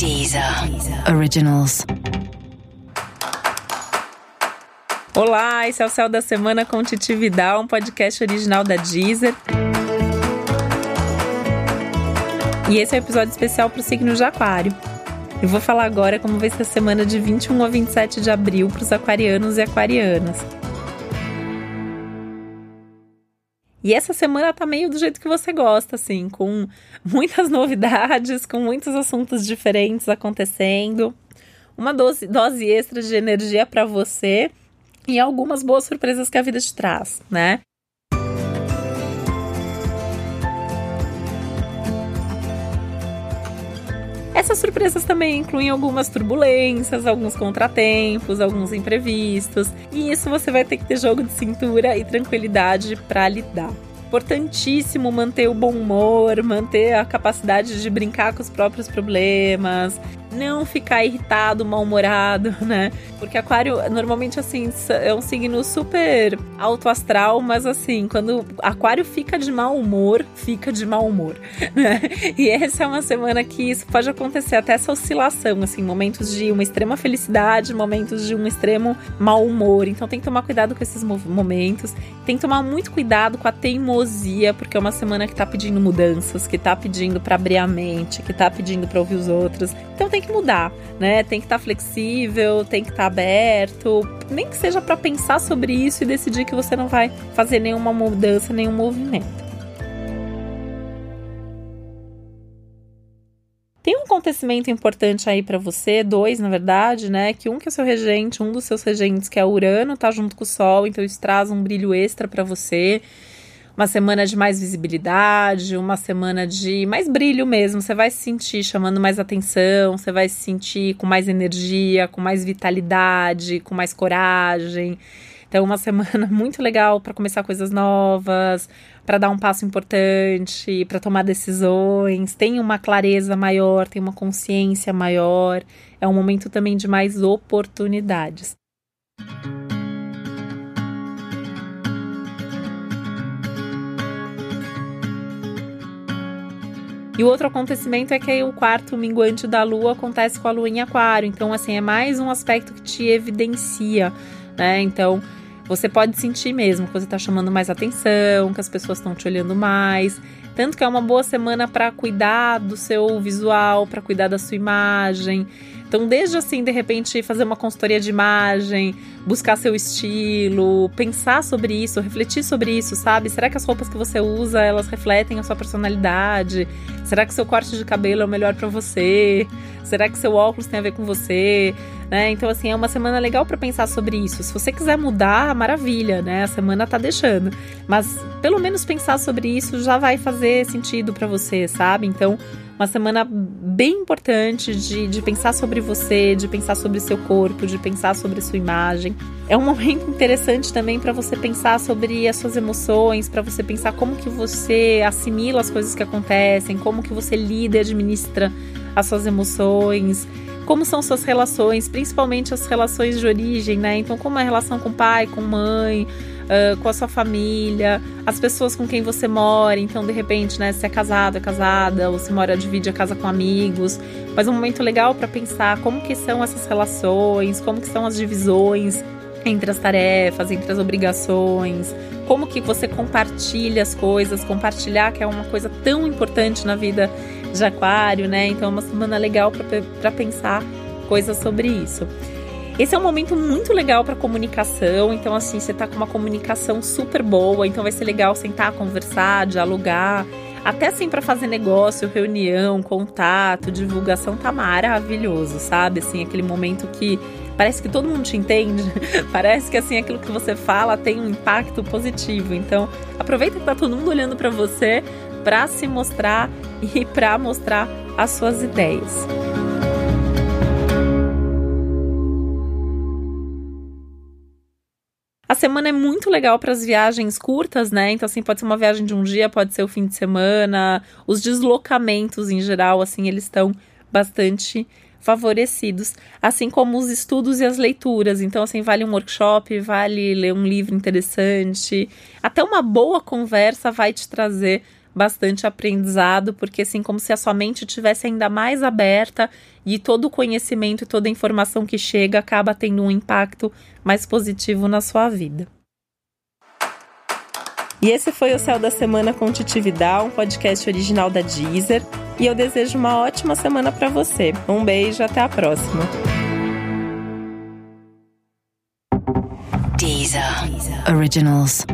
Deezer Originals. Olá, esse é o Céu da Semana com Titi Vidal, um podcast original da Deezer. E esse é um episódio especial para o signo de Aquário. Eu vou falar agora como vai ser a semana de 21 a 27 de abril para os aquarianos e aquarianas. E essa semana tá meio do jeito que você gosta, assim, com muitas novidades, com muitos assuntos diferentes acontecendo, uma dose, dose extra de energia para você e algumas boas surpresas que a vida te traz, né? Essas surpresas também incluem algumas turbulências, alguns contratempos, alguns imprevistos, e isso você vai ter que ter jogo de cintura e tranquilidade para lidar. Importantíssimo manter o bom humor, manter a capacidade de brincar com os próprios problemas, não ficar irritado, mal-humorado, né? Porque aquário normalmente assim é um signo super alto astral, mas assim, quando aquário fica de mau humor, fica de mau humor, né? E essa é uma semana que isso pode acontecer até essa oscilação, assim, momentos de uma extrema felicidade, momentos de um extremo mau humor. Então tem que tomar cuidado com esses momentos. Tem que tomar muito cuidado com a teimosia, porque é uma semana que tá pedindo mudanças, que tá pedindo para abrir a mente, que tá pedindo para ouvir os outros. Então tem que mudar, né? Tem que estar tá flexível, tem que estar tá aberto, nem que seja para pensar sobre isso e decidir que você não vai fazer nenhuma mudança, nenhum movimento. Tem um acontecimento importante aí para você, dois, na verdade, né? Que um que é o seu regente, um dos seus regentes, que é Urano, tá junto com o Sol, então isso traz um brilho extra para você uma semana de mais visibilidade, uma semana de mais brilho mesmo. Você vai se sentir chamando mais atenção, você vai se sentir com mais energia, com mais vitalidade, com mais coragem. Então, uma semana muito legal para começar coisas novas, para dar um passo importante, para tomar decisões. Tem uma clareza maior, tem uma consciência maior. É um momento também de mais oportunidades. E o outro acontecimento é que o quarto minguante da lua acontece com a lua em aquário. Então, assim, é mais um aspecto que te evidencia, né? Então, você pode sentir mesmo que você está chamando mais atenção, que as pessoas estão te olhando mais. Tanto que é uma boa semana para cuidar do seu visual, para cuidar da sua imagem. Então, desde assim, de repente, fazer uma consultoria de imagem, buscar seu estilo, pensar sobre isso, refletir sobre isso, sabe? Será que as roupas que você usa, elas refletem a sua personalidade? Será que seu corte de cabelo é o melhor para você? Será que seu óculos tem a ver com você? Né? Então, assim, é uma semana legal para pensar sobre isso. Se você quiser mudar, maravilha, né? A semana tá deixando. Mas, pelo menos pensar sobre isso já vai fazer sentido para você, sabe? Então, uma semana bem importante de, de pensar sobre você, de pensar sobre seu corpo, de pensar sobre sua imagem. É um momento interessante também para você pensar sobre as suas emoções, para você pensar como que você assimila as coisas que acontecem, como que você lida e administra as suas emoções como são suas relações, principalmente as relações de origem, né? Então, como é a relação com pai, com mãe, uh, com a sua família, as pessoas com quem você mora. Então, de repente, né, se é casado, é casada, ou se mora, divide a casa com amigos. Mas um momento legal para pensar como que são essas relações, como que são as divisões entre as tarefas, entre as obrigações, como que você compartilha as coisas, compartilhar que é uma coisa tão importante na vida de aquário, né? Então é uma semana legal para pensar coisas sobre isso. Esse é um momento muito legal para comunicação, então assim, você tá com uma comunicação super boa, então vai ser legal sentar, conversar, dialogar, até assim para fazer negócio, reunião, contato, divulgação tá maravilhoso, sabe? Assim, aquele momento que parece que todo mundo te entende, parece que assim aquilo que você fala tem um impacto positivo. Então, aproveita que tá todo mundo olhando para você para se mostrar e para mostrar as suas ideias. A semana é muito legal para as viagens curtas, né? Então, assim, pode ser uma viagem de um dia, pode ser o fim de semana. Os deslocamentos, em geral, assim, eles estão bastante favorecidos, assim como os estudos e as leituras. Então, assim, vale um workshop, vale ler um livro interessante. Até uma boa conversa vai te trazer bastante aprendizado, porque assim como se a sua mente tivesse ainda mais aberta e todo o conhecimento e toda a informação que chega acaba tendo um impacto mais positivo na sua vida. E esse foi o Céu da Semana com Titividade, um podcast original da Deezer. E eu desejo uma ótima semana para você. Um beijo, até a próxima. Deezer. Originals.